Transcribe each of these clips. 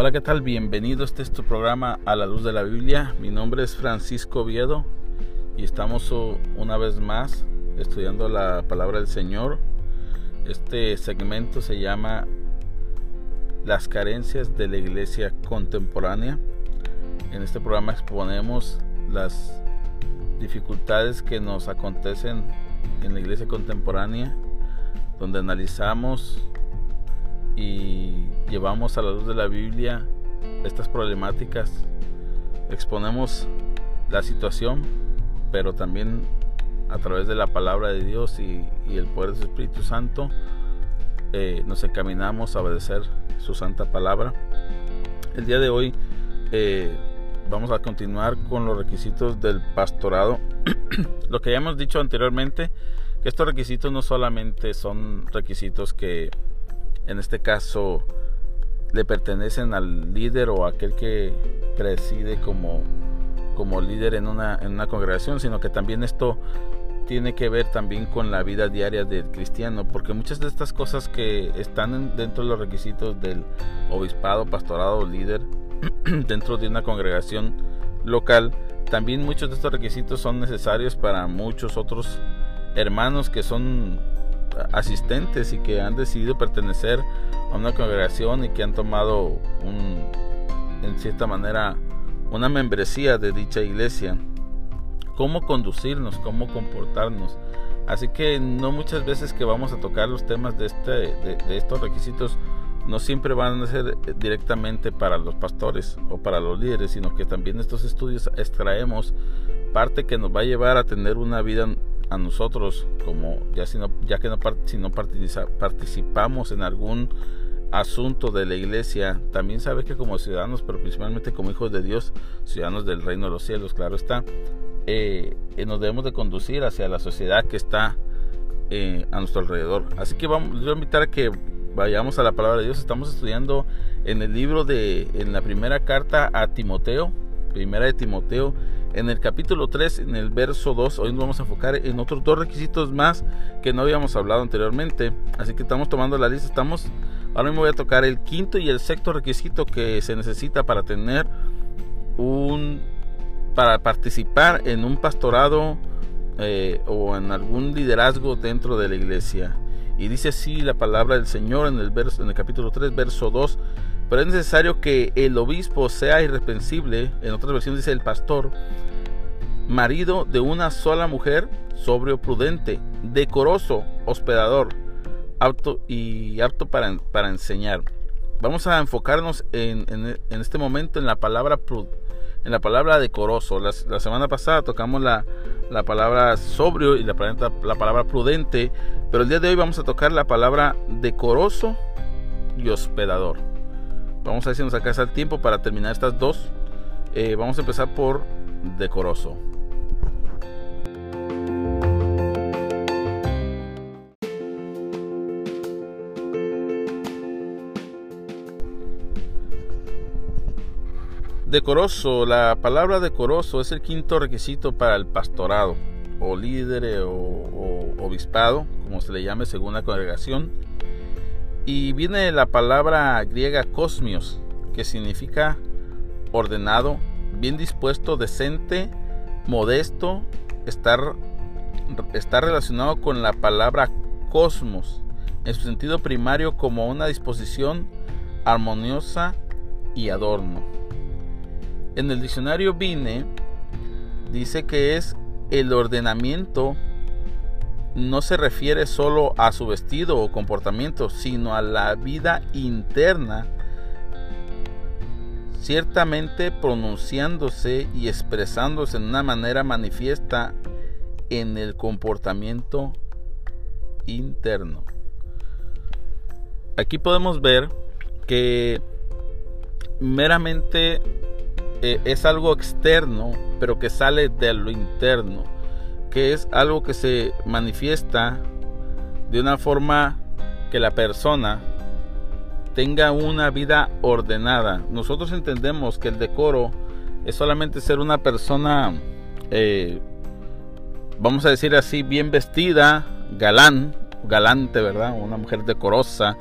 Hola, ¿qué tal? Bienvenido. Este programa A la Luz de la Biblia. Mi nombre es Francisco Viedo y estamos una vez más estudiando la palabra del Señor. Este segmento se llama Las carencias de la iglesia contemporánea. En este programa exponemos las dificultades que nos acontecen en la iglesia contemporánea, donde analizamos y llevamos a la luz de la Biblia estas problemáticas, exponemos la situación, pero también a través de la palabra de Dios y, el poder de su Espíritu Santo, eh, nos encaminamos a obedecer su santa palabra. El día de hoy eh, vamos a continuar con los requisitos del pastorado. Lo que ya hemos dicho anteriormente, que estos requisitos no solamente son requisitos que en este caso le pertenecen al líder o aquel que preside como, como líder en una, en una congregación, sino que también esto tiene que ver también con la vida diaria del cristiano, porque muchas de estas cosas que están dentro de los requisitos del obispado, pastorado líder dentro de una congregación local, también muchos de estos requisitos son necesarios para muchos otros hermanos que son asistentes y que han decidido pertenecer a una congregación y que han tomado en cierta manera una membresía de dicha iglesia. Cómo conducirnos, cómo comportarnos. Así que no muchas veces que vamos a tocar los temas de, este, de, estos requisitos no siempre van a ser directamente para los pastores o para los líderes, sino que también estos estudios extraemos parte que nos va a llevar a tener una vida a nosotros como ya si no ya que no si no participamos en algún asunto de la iglesia también sabes que como ciudadanos pero principalmente como hijos de Dios ciudadanos del reino de los cielos claro está eh, eh, nos debemos de conducir hacia la sociedad que está eh, a nuestro alrededor. Así que vamos les voy a invitar a que vayamos a la palabra de Dios. Estamos estudiando en el libro de en la primera carta a Timoteo primera de Timoteo en el capítulo 3, en el verso 2, hoy nos vamos a enfocar en otros dos requisitos más que no habíamos hablado anteriormente. Así que estamos tomando la lista. Estamos, ahora mismo voy a tocar el quinto y el sexto requisito que se necesita para tener un, para participar en un pastorado eh, o en algún liderazgo dentro de la iglesia. Y dice así la palabra del Señor en el, verso, en el capítulo 3, verso 2. Pero es necesario que el obispo sea irreprensible, en otras versiones dice el pastor, marido de una sola mujer, sobrio, prudente, decoroso, hospedador, apto y apto para, para enseñar. Vamos a enfocarnos en, en, este momento en la palabra en la palabra decoroso. La, semana pasada tocamos la, la palabra sobrio y la, la palabra prudente, pero el día de hoy vamos a tocar la palabra decoroso y hospedador. Vamos a ver si nos alcanza el tiempo para terminar estas dos. Eh, vamos a empezar por decoroso. Decoroso, la palabra decoroso es el quinto requisito para el pastorado, o líder o, o obispado, como se le llame según la congregación. Y viene la palabra griega cosmios, que significa ordenado, bien dispuesto, decente, modesto, está relacionado con la palabra cosmos, en su sentido primario como una disposición armoniosa y adorno. En el diccionario Vine dice que es el ordenamiento no se refiere solo a su vestido o comportamiento, sino a la vida interna, ciertamente pronunciándose y expresándose en una manera manifiesta en el comportamiento interno. Aquí podemos ver que meramente eh, es algo externo, pero que sale de lo interno que es algo que se manifiesta de una forma que la persona tenga una vida ordenada. Nosotros entendemos que el decoro es solamente ser una persona, eh, vamos a decir así, bien vestida, galán, galante, ¿verdad? Una mujer decorosa,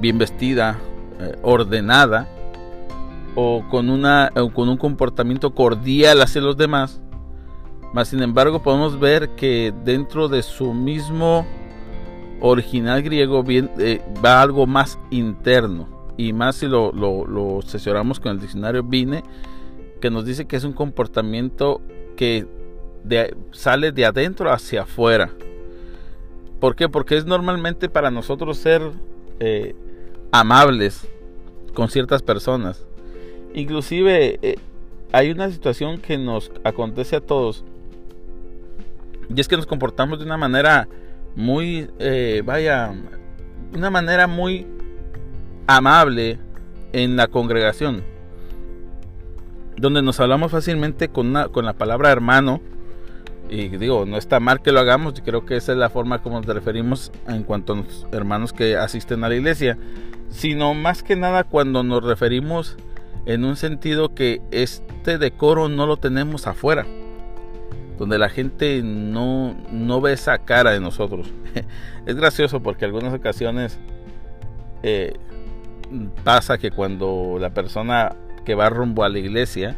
bien vestida, eh, ordenada. o con, una, con un comportamiento cordial hacia los demás. Mas sin embargo podemos ver que dentro de su mismo original griego bien, eh, va algo más interno. Y más si lo, lo, lo con el diccionario Vine, que nos dice que es un comportamiento que sale de adentro hacia afuera. ¿Por qué? Porque es normalmente para nosotros ser eh, amables con ciertas personas. Inclusive eh, hay una situación que nos acontece a todos. Y es que nos comportamos de una manera muy, eh, vaya, una manera muy amable en la congregación. Donde nos hablamos fácilmente con, con la palabra hermano y digo, no está mal que lo hagamos, creo que esa es la forma como nos referimos en cuanto a los hermanos que asisten a la iglesia, sino más que nada cuando nos referimos en un sentido que este decoro no lo tenemos afuera, donde la gente no, no ve esa cara de nosotros. es gracioso porque algunas ocasiones eh, pasa que cuando la persona que va rumbo a la iglesia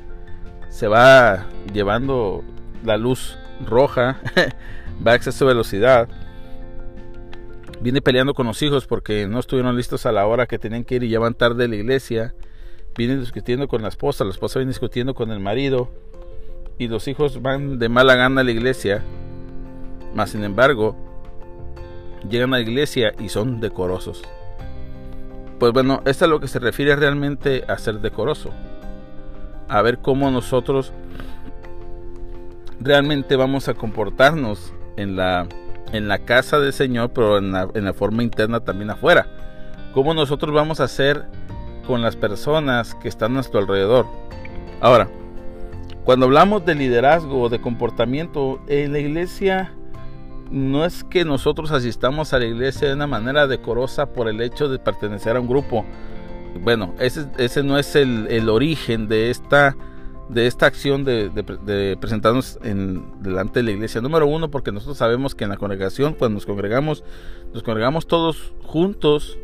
se va llevando la luz roja, va a exceso de velocidad. Viene peleando con los hijos porque no estuvieron listos a la hora que tenían que ir y ya van tarde de la iglesia. Viene discutiendo con la esposa, la esposa viene discutiendo con el marido. Y los hijos van de mala gana a la iglesia. Mas sin embargo, llegan a la iglesia y son decorosos. Pues bueno, esto es lo que se refiere realmente a ser decoroso. A ver cómo nosotros realmente vamos a comportarnos en la, en la casa del Señor, pero en la, en la forma interna también afuera. ¿Cómo nosotros vamos a hacer con las personas que están a nuestro alrededor? Ahora, cuando hablamos de liderazgo o de comportamiento en la iglesia, no es que nosotros asistamos a la iglesia de una manera decorosa por el hecho de pertenecer a un grupo. Bueno, ese, ese no es el, el origen de esta de esta acción de, presentarnos en, delante de la iglesia. Número uno, porque nosotros sabemos que en la congregación, cuando nos congregamos, nos congregamos todos juntos,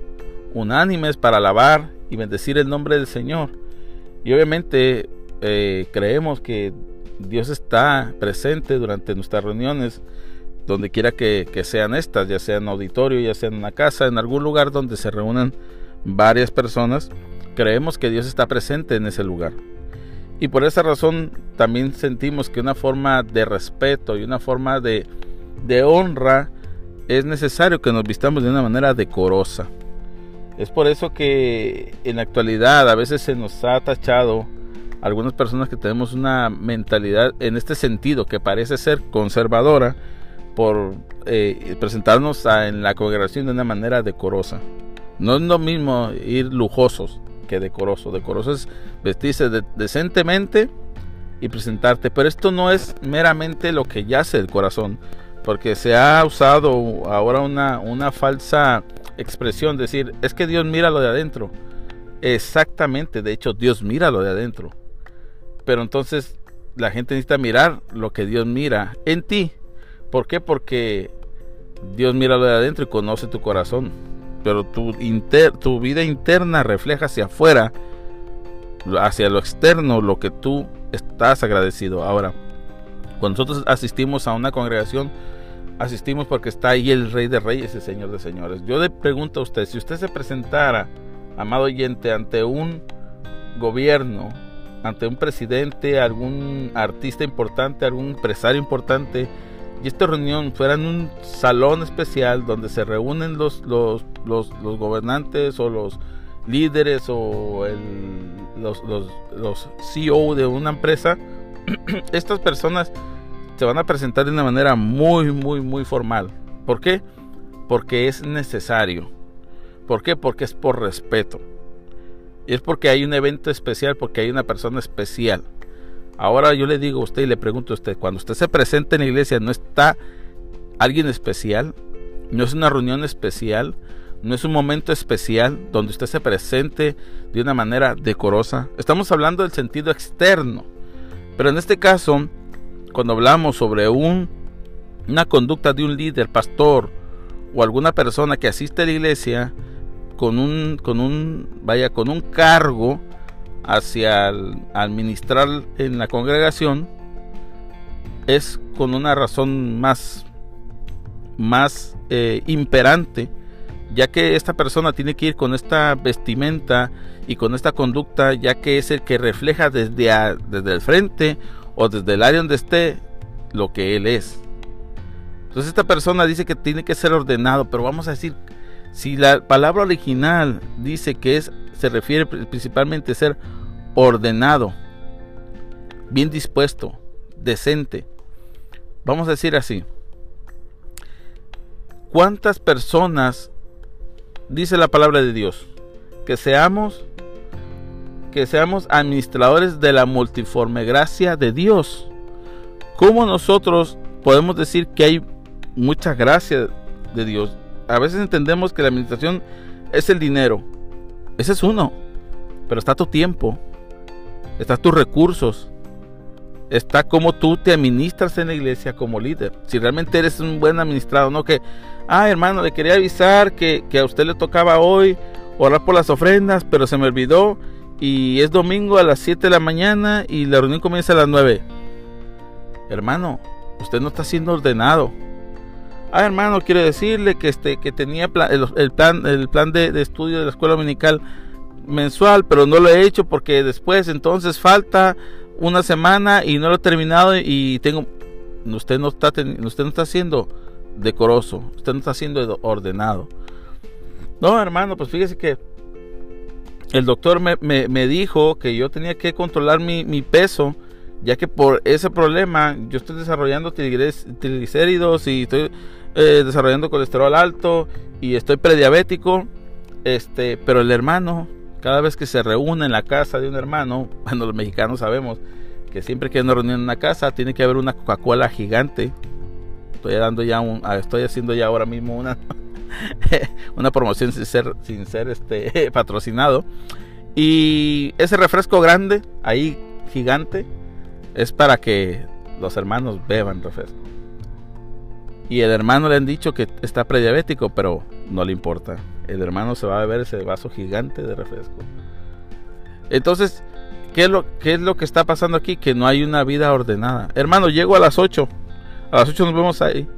unánimes, para alabar y bendecir el nombre del Señor. Y obviamente eh, creemos que Dios está presente durante nuestras reuniones, donde quiera que, que sean estas, ya sea en auditorio, ya sea en una casa, en algún lugar donde se reúnan varias personas. Creemos que Dios está presente en ese lugar. Y por esa razón también sentimos que una forma de respeto y una forma de, honra es necesario que nos vistamos de una manera decorosa. Es por eso que en la actualidad a veces se nos ha tachado algunas personas que tenemos una mentalidad en este sentido que parece ser conservadora por eh, presentarnos en la congregación de una manera decorosa. No es lo mismo ir lujosos, que decoroso. Decoroso es vestirse decentemente y presentarte. Pero esto no es meramente lo que yace el corazón. Porque se ha usado ahora una, una falsa expresión. Decir, es que Dios mira lo de adentro. Exactamente, de hecho Dios mira lo de adentro. Pero entonces la gente necesita mirar lo que Dios mira en ti. ¿Por qué? Porque Dios mira lo de adentro y conoce tu corazón pero tu, tu vida interna refleja hacia afuera, hacia lo externo, lo que tú estás agradecido. Ahora, cuando nosotros asistimos a una congregación, asistimos porque está ahí el Rey de Reyes y Señor de Señores. Yo le pregunto a usted, si usted se presentara, amado oyente, ante un gobierno, ante un presidente, algún artista importante, algún empresario importante, y esta reunión fuera en un salón especial donde se reúnen los, los, los, gobernantes o los líderes o los, los, los CEO de una empresa, estas personas se van a presentar de una manera muy, muy, muy formal. ¿Por qué? Porque es necesario. ¿Por qué? Porque es por respeto. Y es porque hay un evento especial, porque hay una persona especial. Ahora yo le digo a usted y le pregunto a usted, cuando usted se presenta en la iglesia, ¿no está alguien especial? ¿No es una reunión especial? ¿No es un momento especial donde usted se presente de una manera decorosa? Estamos hablando del sentido externo. Pero en este caso, cuando hablamos sobre un, una conducta de un líder, pastor o alguna persona que asiste a la iglesia con un, con un, vaya, con un cargo, hacia administrar en la congregación es con una razón más, más eh, imperante, ya que esta persona tiene que ir con esta vestimenta y con esta conducta, ya que es el que refleja desde, desde el frente o desde el área donde esté lo que él es. Entonces esta persona dice que tiene que ser ordenado, pero vamos a decir, si la palabra original dice que es, se refiere principalmente a ser ordenado, bien dispuesto, decente. Vamos a decir así. ¿Cuántas personas dice la palabra de Dios? Que seamos que seamos administradores de la multiforme gracia de Dios. ¿Cómo nosotros podemos decir que hay mucha gracia de Dios? A veces entendemos que la administración es el dinero. Ese es uno. Pero está tu tiempo, está tus recursos, está como tú te administras en la iglesia como líder. Si realmente eres un buen administrado, no que, ah, hermano, le quería avisar que, que, a usted le tocaba hoy orar por las ofrendas, pero se me olvidó y es domingo a las 7 de la mañana y la reunión comienza a las 9. Hermano, usted no está siendo ordenado. Ah, hermano, quiero decirle que este que tenía el, plan el plan de, estudio de la escuela dominical mensual, pero no lo he hecho porque después entonces falta una semana y no lo he terminado y tengo usted no está usted no está siendo decoroso, usted no está siendo ordenado. No, hermano, pues fíjese que el doctor me, me, dijo que yo tenía que controlar mi, mi, peso, ya que por ese problema yo estoy desarrollando triglicéridos y estoy eh, desarrollando colesterol alto y estoy prediabético. Este, pero el hermano cada vez que se reúne en la casa de un hermano, cuando los mexicanos sabemos que siempre que hay una reunión en una casa tiene que haber una Coca-Cola gigante. Estoy dando ya un, ah, estoy haciendo ya ahora mismo una una promoción sin ser sin ser este patrocinado. Y ese refresco grande ahí gigante es para que los hermanos beban refresco. Y el hermano le han dicho que está prediabético, pero no le importa el hermano se va a beber ese vaso gigante de refresco. Entonces, ¿qué es, lo, ¿qué es lo que está pasando aquí? Que no hay una vida ordenada. Hermano, llego a las 8. A las 8 nos vemos ahí.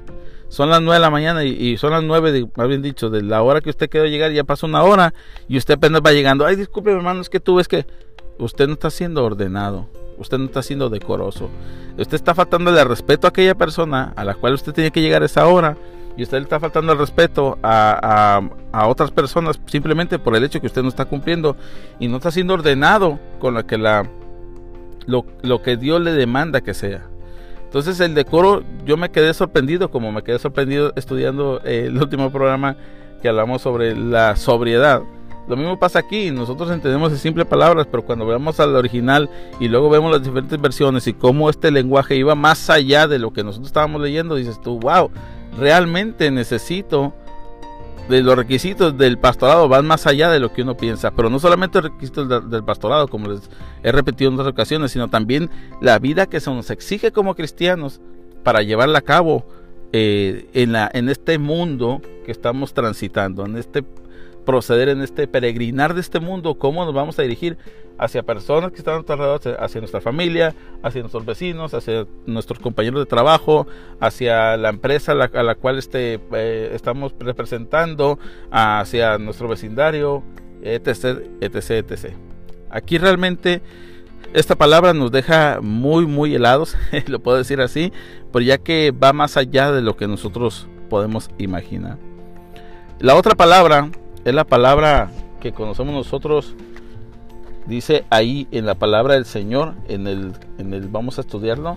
Son las 9 de la mañana y, son las 9, más bien dicho, de la hora que usted quedó llegar, ya pasó una hora y usted apenas va llegando. Ay, disculpe, hermano, es que tú ves que usted no está siendo ordenado. Usted no está siendo decoroso. Usted está faltándole respeto a aquella persona a la cual usted tiene que llegar a esa hora y usted le está faltando el respeto a, otras personas simplemente por el hecho que usted no está cumpliendo y no está siendo ordenado con lo que la lo, que Dios le demanda que sea. Entonces el decoro, yo me quedé sorprendido, como me quedé sorprendido estudiando el último programa que hablamos sobre la sobriedad. Lo mismo pasa aquí, nosotros entendemos en simples palabras, pero cuando vemos al original y luego vemos las diferentes versiones y cómo este lenguaje iba más allá de lo que nosotros estábamos leyendo, dices tú, wow, realmente necesito de los requisitos del pastorado van más allá de lo que uno piensa, pero no solamente los requisitos del, pastorado, como les he repetido en otras ocasiones, sino también la vida que se nos exige como cristianos para llevarla a cabo eh, en, este mundo que estamos transitando, en este proceder en este peregrinar de este mundo, cómo nos vamos a dirigir hacia personas que están a nuestro alrededor, hacia nuestra familia, hacia nuestros vecinos, hacia nuestros compañeros de trabajo, hacia la empresa a la, cual este, eh, estamos representando, hacia nuestro vecindario, etc, etc, etc. Aquí realmente esta palabra nos deja muy, muy helados, lo puedo decir así, pero ya que va más allá de lo que nosotros podemos imaginar. La otra palabra es la palabra que conocemos nosotros. Dice ahí en la palabra del Señor, en el, en el vamos a estudiarlo,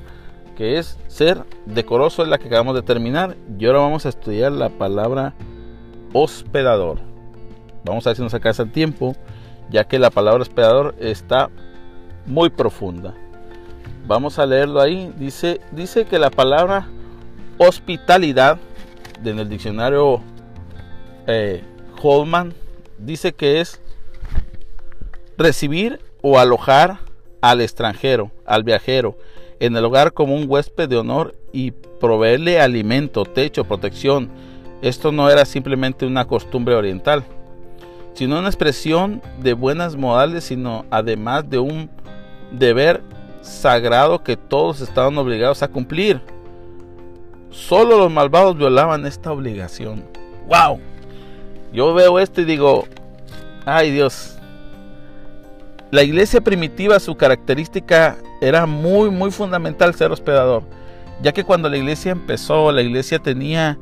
que es ser decoroso, es la que acabamos de terminar. Y ahora vamos a estudiar la palabra hospedador. Vamos a ver si nos alcanza el tiempo, ya que la palabra hospedador está muy profunda. Vamos a leerlo ahí. Dice, dice que la palabra hospitalidad en el diccionario eh, Holman dice que es recibir o alojar al extranjero, al viajero, en el hogar como un huésped de honor y proveerle alimento, techo, protección. Esto no era simplemente una costumbre oriental, sino una expresión de buenas modales, sino además de un deber sagrado que todos estaban obligados a cumplir. Solo los malvados violaban esta obligación. ¡Wow! Yo veo esto y digo, ay Dios. La iglesia primitiva, su característica era muy, muy fundamental ser hospedador. Ya que cuando la iglesia empezó, la iglesia tenía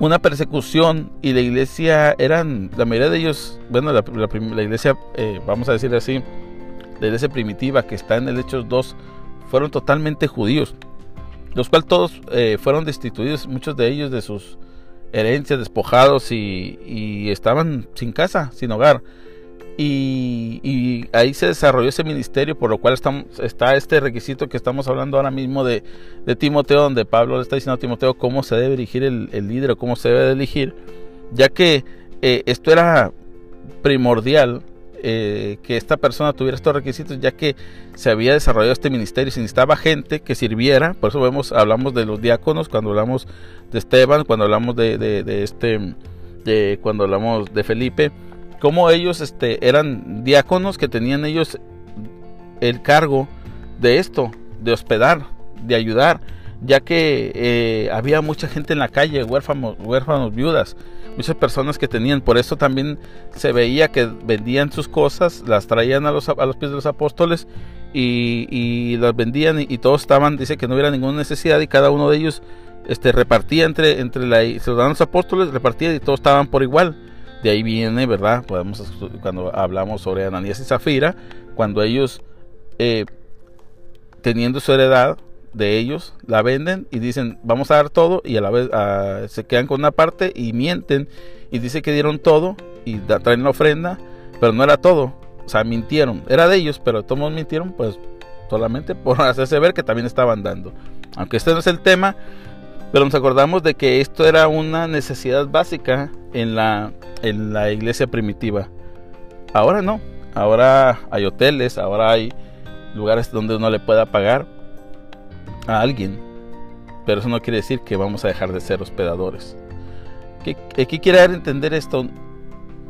una persecución y la iglesia eran, la mayoría de ellos, bueno, la, iglesia, eh, vamos a decir así, la iglesia primitiva que está en el Hechos 2, fueron totalmente judíos, los cuales todos eh, fueron destituidos, muchos de ellos de sus herencias, despojados y, estaban sin casa, sin hogar. Y, ahí se desarrolló ese ministerio, por lo cual está este requisito que estamos hablando ahora mismo de, Timoteo, donde Pablo le está diciendo a Timoteo cómo se debe dirigir el, líder o cómo se debe elegir, ya que eh, esto era primordial eh, que esta persona tuviera estos requisitos, ya que se había desarrollado este ministerio, se necesitaba gente que sirviera, por eso vemos, hablamos de los diáconos, cuando hablamos de Esteban, cuando hablamos de, de, este, de, cuando hablamos de Felipe, como ellos este, eran diáconos que tenían ellos el cargo de esto, de hospedar, de ayudar, ya que eh, había mucha gente en la calle, huérfanos, huérfanos, viudas, muchas personas que tenían, por eso también se veía que vendían sus cosas, las traían a los, a los pies de los apóstoles y, las vendían y, todos estaban, dice que no hubiera ninguna necesidad y cada uno de ellos este, repartía entre, entre la, los apóstoles, repartía y todos estaban por igual. De ahí viene, ¿verdad? Podemos, cuando hablamos sobre Ananías y Zafira, cuando ellos, eh, teniendo su heredad, de ellos, la venden y dicen vamos a dar todo y a la vez se quedan con una parte y mienten y dice que dieron todo y traen la ofrenda, pero no era todo, o sea, mintieron, era de ellos, pero todos mintieron pues solamente por hacerse ver que también estaban dando. Aunque este no es el tema, pero nos acordamos de que esto era una necesidad básica en la, en la iglesia primitiva. Ahora no, ahora hay hoteles, ahora hay lugares donde uno le pueda pagar a alguien, pero eso no quiere decir que vamos a dejar de ser hospedadores. ¿Qué, qué quiere entender esto?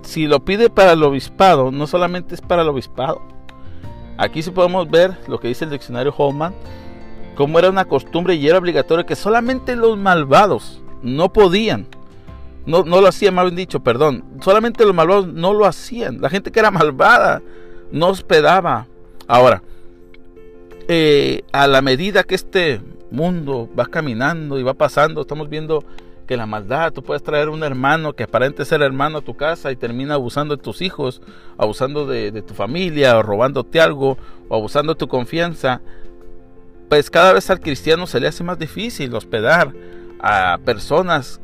Si lo pide para el obispado, no solamente es para el obispado. Aquí sí podemos ver lo que dice el diccionario Holman, como era una costumbre y era obligatorio que solamente los malvados no podían, no, no lo hacían, mal dicho, perdón, solamente los malvados no lo hacían. La gente que era malvada no hospedaba. Ahora, eh, a la medida que este mundo va caminando y va pasando, estamos viendo que la maldad, tú puedes traer un hermano que aparente ser hermano a tu casa y termina abusando de tus hijos, abusando de, tu familia, o robándote algo, o abusando de tu confianza. Pues cada vez al cristiano se le hace más difícil hospedar a personas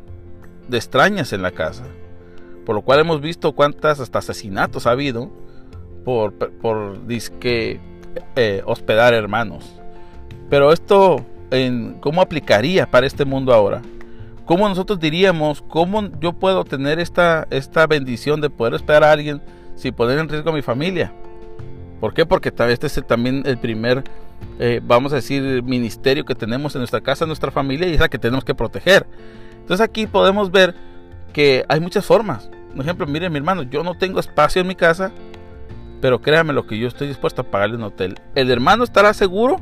de extrañas en la casa. Por lo cual hemos visto cuántas hasta asesinatos ha habido por, por disque eh, hospedar hermanos. Pero esto, en, ¿cómo aplicaría para este mundo ahora? ¿Cómo nosotros diríamos, cómo yo puedo tener esta, esta bendición de poder hospedar a alguien sin poner en riesgo mi familia? ¿Por qué? Porque este es también el primer, eh, vamos a decir, ministerio que tenemos en nuestra casa, en nuestra familia y es la que tenemos que proteger. Entonces aquí podemos ver que hay muchas formas. Por ejemplo, miren mi hermano, yo no tengo espacio en mi casa pero créame lo que yo estoy dispuesto a pagarle un hotel. El hermano estará seguro,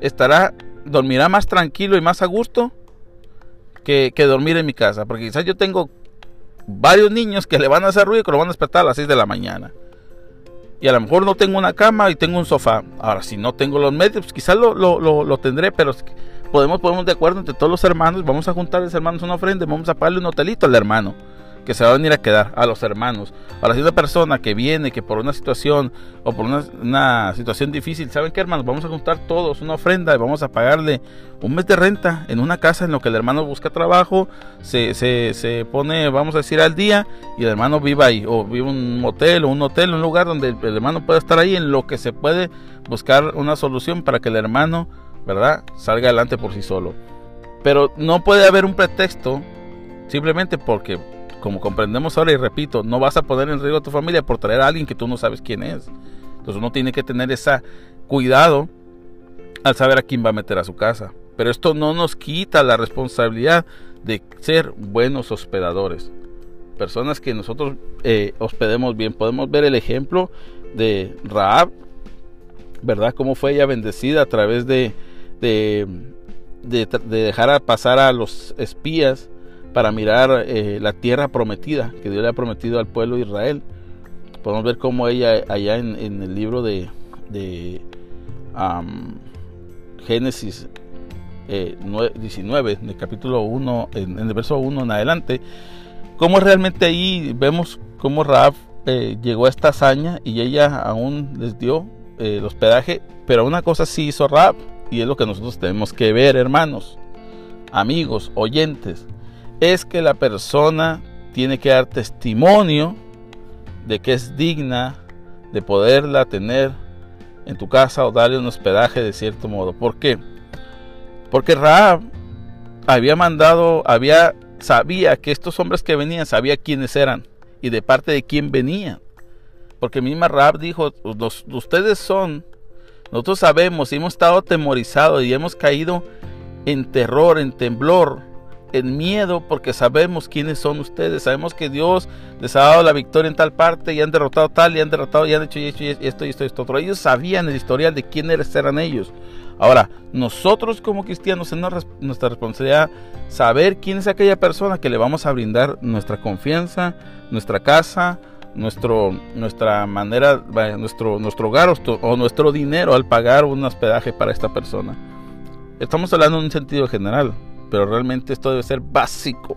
estará, dormirá más tranquilo y más a gusto que, dormir en mi casa. Porque quizás yo tengo varios niños que le van a hacer ruido y que lo van a despertar a las 6 de la mañana. Y a lo mejor no tengo una cama y tengo un sofá. Ahora, si no tengo los medios, pues quizás lo, lo, tendré, pero podemos ponernos de acuerdo entre todos los hermanos. Vamos a juntar a los hermanos una ofrenda vamos a pagarle un hotelito al hermano que se va a venir a quedar a los hermanos. Ahora, si una persona que viene, que por una situación o por una, situación difícil, ¿saben qué, hermanos? Vamos a juntar todos una ofrenda y vamos a pagarle un mes de renta en una casa en lo que el hermano busca trabajo, se, se, se pone, vamos a decir, al día y el hermano viva ahí, o vive un motel o un hotel, un lugar donde el hermano pueda estar ahí en lo que se puede buscar una solución para que el hermano, ¿verdad?, salga adelante por sí solo. Pero no puede haber un pretexto simplemente porque como comprendemos ahora y repito, no vas a poner en riesgo a tu familia por traer a alguien que tú no sabes quién es. Entonces uno tiene que tener ese cuidado al saber a quién va a meter a su casa. Pero esto no nos quita la responsabilidad de ser buenos hospedadores. personas que nosotros eh, hospedemos bien. Podemos ver el ejemplo de Raab, ¿verdad? Cómo fue ella bendecida a través de, de, de, dejar pasar a los espías para mirar eh, la tierra prometida que Dios le ha prometido al pueblo de Israel. Podemos ver cómo ella allá en, el libro de, Génesis 19, eh, en el capítulo 1, en, el verso 1 en adelante, cómo realmente ahí vemos cómo Raab eh, llegó a esta hazaña y ella aún les dio el hospedaje, pero una cosa sí hizo Raab y es lo que nosotros tenemos que ver, hermanos, amigos, oyentes, es que la persona tiene que dar testimonio de que es digna de poderla tener en tu casa o darle un hospedaje de cierto modo. ¿Por qué? Porque Raab había mandado, había, sabía que estos hombres que venían, sabía quiénes eran y de parte de quién venían. Porque misma Raab dijo, ustedes son, nosotros sabemos y hemos estado atemorizados y hemos caído en terror, en temblor, en miedo, porque sabemos quiénes son ustedes. Sabemos que Dios les ha dado la victoria en tal parte y han derrotado tal y han derrotado y han hecho esto y esto y esto, y esto otro. Ellos sabían el historial de quiénes eran ellos. Ahora, nosotros como cristianos es nuestra responsabilidad saber quién es aquella persona que le vamos a brindar nuestra confianza, nuestra casa, nuestro, nuestra manera, nuestro, nuestro hogar o nuestro dinero al pagar un hospedaje para esta persona. Estamos hablando en un sentido general, pero realmente esto debe ser básico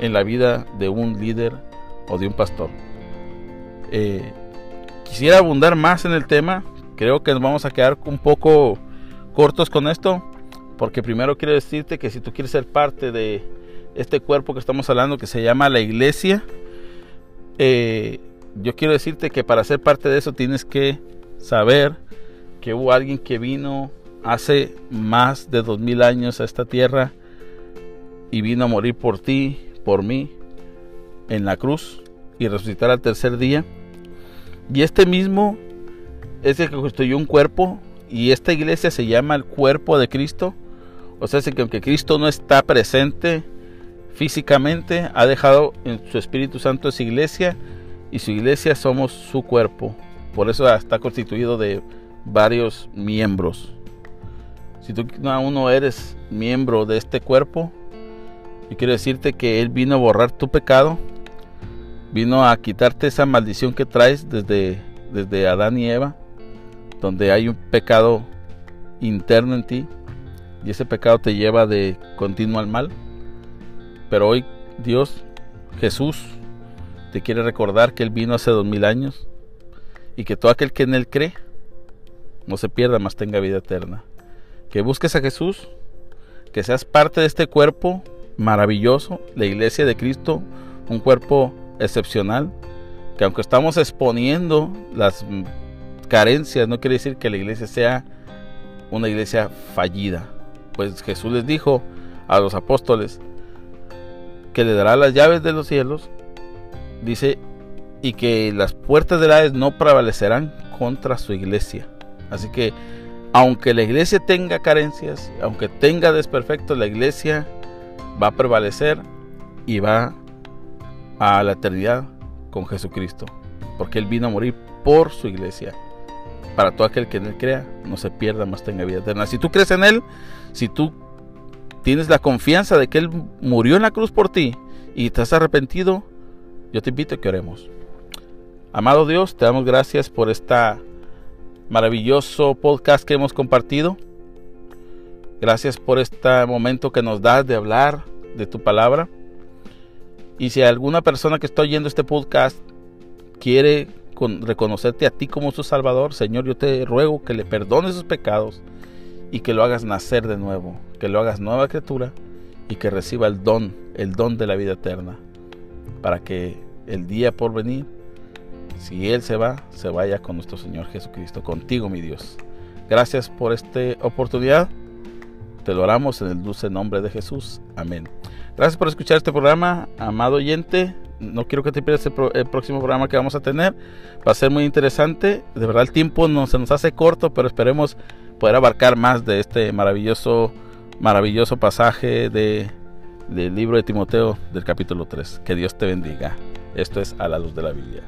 en la vida de un líder o de un pastor. Eh, quisiera abundar más en el tema, creo que nos vamos a quedar un poco cortos con esto, porque primero quiero decirte que si tú quieres ser parte de este cuerpo que estamos hablando, que se llama la iglesia, eh, yo quiero decirte que para ser parte de eso tienes que saber que hubo alguien que vino hace más de dos mil años a esta tierra y vino a morir por ti, por mí, en la cruz y resucitar al tercer día. Y este mismo es el que construyó un cuerpo y esta iglesia se llama el cuerpo de Cristo. O sea, que aunque Cristo no está presente físicamente, ha dejado en su Espíritu Santo esa iglesia y su iglesia somos su cuerpo. Por eso está constituido de varios miembros. Si tú aún no eres miembro de este cuerpo, yo quiero decirte que Él vino a borrar tu pecado, vino a quitarte esa maldición que traes desde, desde Adán y Eva donde hay un pecado interno en ti y ese pecado te lleva de continuo al mal. Pero hoy Dios, Jesús, te quiere recordar que Él vino hace dos mil años y que todo aquel que en Él cree no se pierda, más tenga vida eterna. Que busques a Jesús, que seas parte de este cuerpo maravilloso, la iglesia de Cristo, un cuerpo excepcional, que aunque estamos exponiendo las carencias no quiere decir que la iglesia sea una iglesia fallida. Pues Jesús les dijo a los apóstoles que le dará las llaves de los cielos, dice, y que las puertas del Hades no prevalecerán contra su iglesia. Así que, aunque la iglesia tenga carencias, aunque tenga desperfectos, la iglesia va a prevalecer y va a la eternidad con Jesucristo, porque Él vino a morir por su iglesia para todo aquel que en Él crea, no se pierda, más tenga vida eterna. Si tú crees en Él, si tú tienes la confianza de que Él murió en la cruz por ti y te has arrepentido, yo te invito a que oremos. Amado Dios, te damos gracias por este maravilloso podcast que hemos compartido. Gracias por este momento que nos das de hablar de tu palabra. Y si alguna persona que está oyendo este podcast quiere reconocerte a ti como su Salvador, Señor, yo te ruego que le perdones sus pecados y que lo hagas nacer de nuevo, que lo hagas nueva criatura y que reciba el don, el don de la vida eterna, para que el día por venir, si Él se va, se vaya con nuestro Señor Jesucristo, contigo mi Dios. Gracias por esta oportunidad. Te lo oramos en el dulce nombre de Jesús. Amén. Gracias por escuchar este programa, amado oyente no quiero que te pierdas el, próximo programa que vamos a tener. Va a ser muy interesante. De verdad el tiempo no, se nos hace corto, pero esperemos poder abarcar más de este maravilloso, maravilloso pasaje de, del libro de Timoteo del capítulo 3. Que Dios te bendiga. Esto es a la luz de la Biblia.